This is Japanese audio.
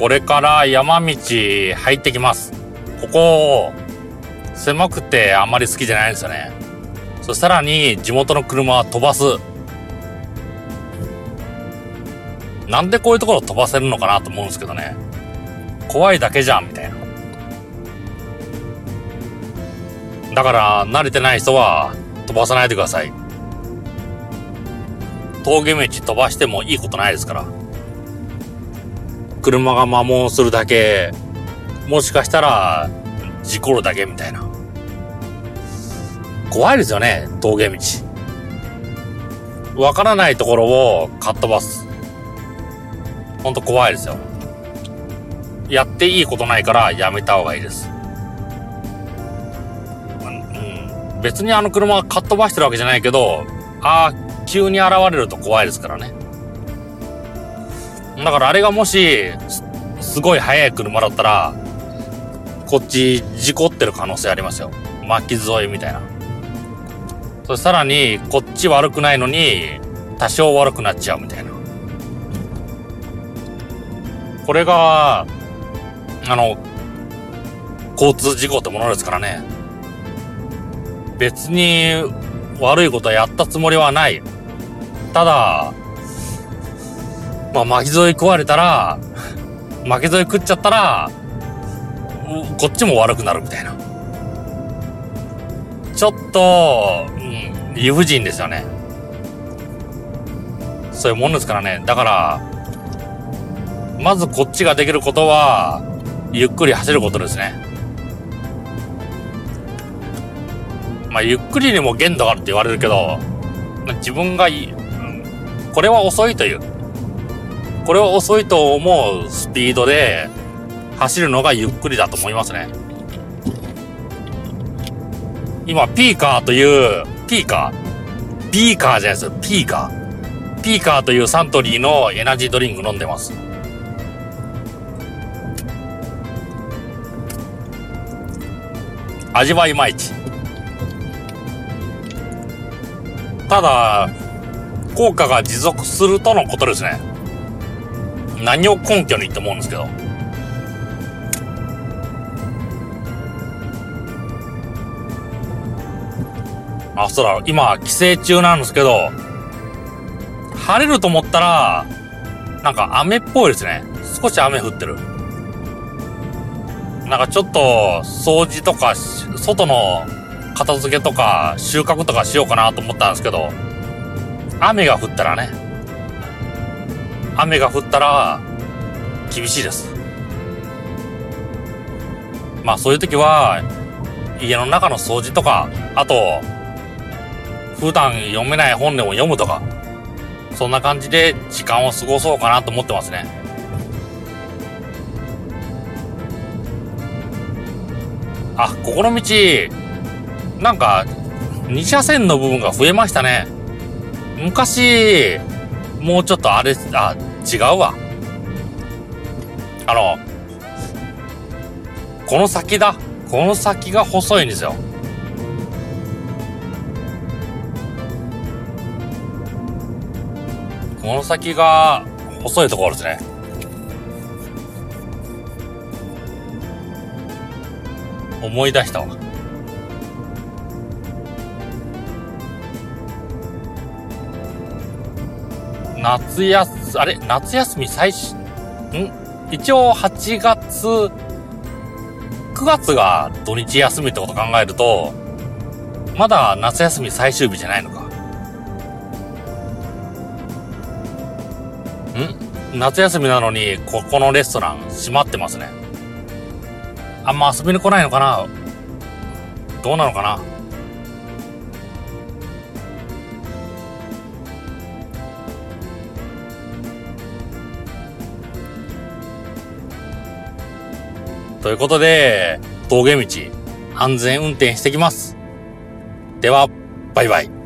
これから山道入ってきます。ここ、狭くてあんまり好きじゃないんですよね。そしたらに地元の車は飛ばす。なんでこういうところ飛ばせるのかなと思うんですけどね。怖いだけじゃん、みたいな。だから、慣れてない人は飛ばさないでください。峠道飛ばしてもいいことないですから。車が摩耗するだけ、もしかしたら事故るだけみたいな。怖いですよね、峠道。わからないところをかっ飛ばす。ほんと怖いですよ。やっていいことないからやめた方がいいです。うん、別にあの車がかっ飛ばしてるわけじゃないけど、ああ、急に現れると怖いですからね。だからあれがもし、すごい速い車だったら、こっち事故ってる可能性ありますよ。巻き添えみたいな。そしたらに、こっち悪くないのに、多少悪くなっちゃうみたいな。これが、あの、交通事故ってものですからね。別に悪いことはやったつもりはない。ただ、まあ、巻き添え食われたら、巻き添え食っちゃったら、こっちも悪くなるみたいな。ちょっと、うん、理不尽ですよね。そういうもんですからね。だから、まずこっちができることは、ゆっくり走ることですね。まあ、ゆっくりにも限度があるって言われるけど、自分がいい、これは遅いという。これは遅いと思うスピードで走るのがゆっくりだと思いますね。今、ピーカーという、ピーカーピーカーじゃないですよ。ピーカー。ピーカーというサントリーのエナジードリンク飲んでます。味はいまいち。ただ、効果が持続するとのことですね。何を根拠にって思うんですけど。あ、そうだ、今、帰省中なんですけど、晴れると思ったら、なんか雨っぽいですね。少し雨降ってる。なんかちょっと、掃除とか、外の片付けとか、収穫とかしようかなと思ったんですけど、雨が降ったらね、雨が降ったら、厳しいです。まあそういう時は、家の中の掃除とか、あと、普段読めない本でも読むとか、そんな感じで時間を過ごそうかなと思ってますね。あ、ここの道、なんか、2車線の部分が増えましたね。昔、もうちょっとあれ、あ、違うわ。あの、この先だ。この先が細いんですよ。この先が細いところですね。思い出したわ。夏休、あれ？夏休み最初、ん？一応8月、9月が土日休みってこと考えると、まだ夏休み最終日じゃないのか。ん？夏休みなのに、ここのレストラン閉まってますね。あんま遊びに来ないのかな？どうなのかな？ということで、峠道、安全運転してきます。では、バイバイ。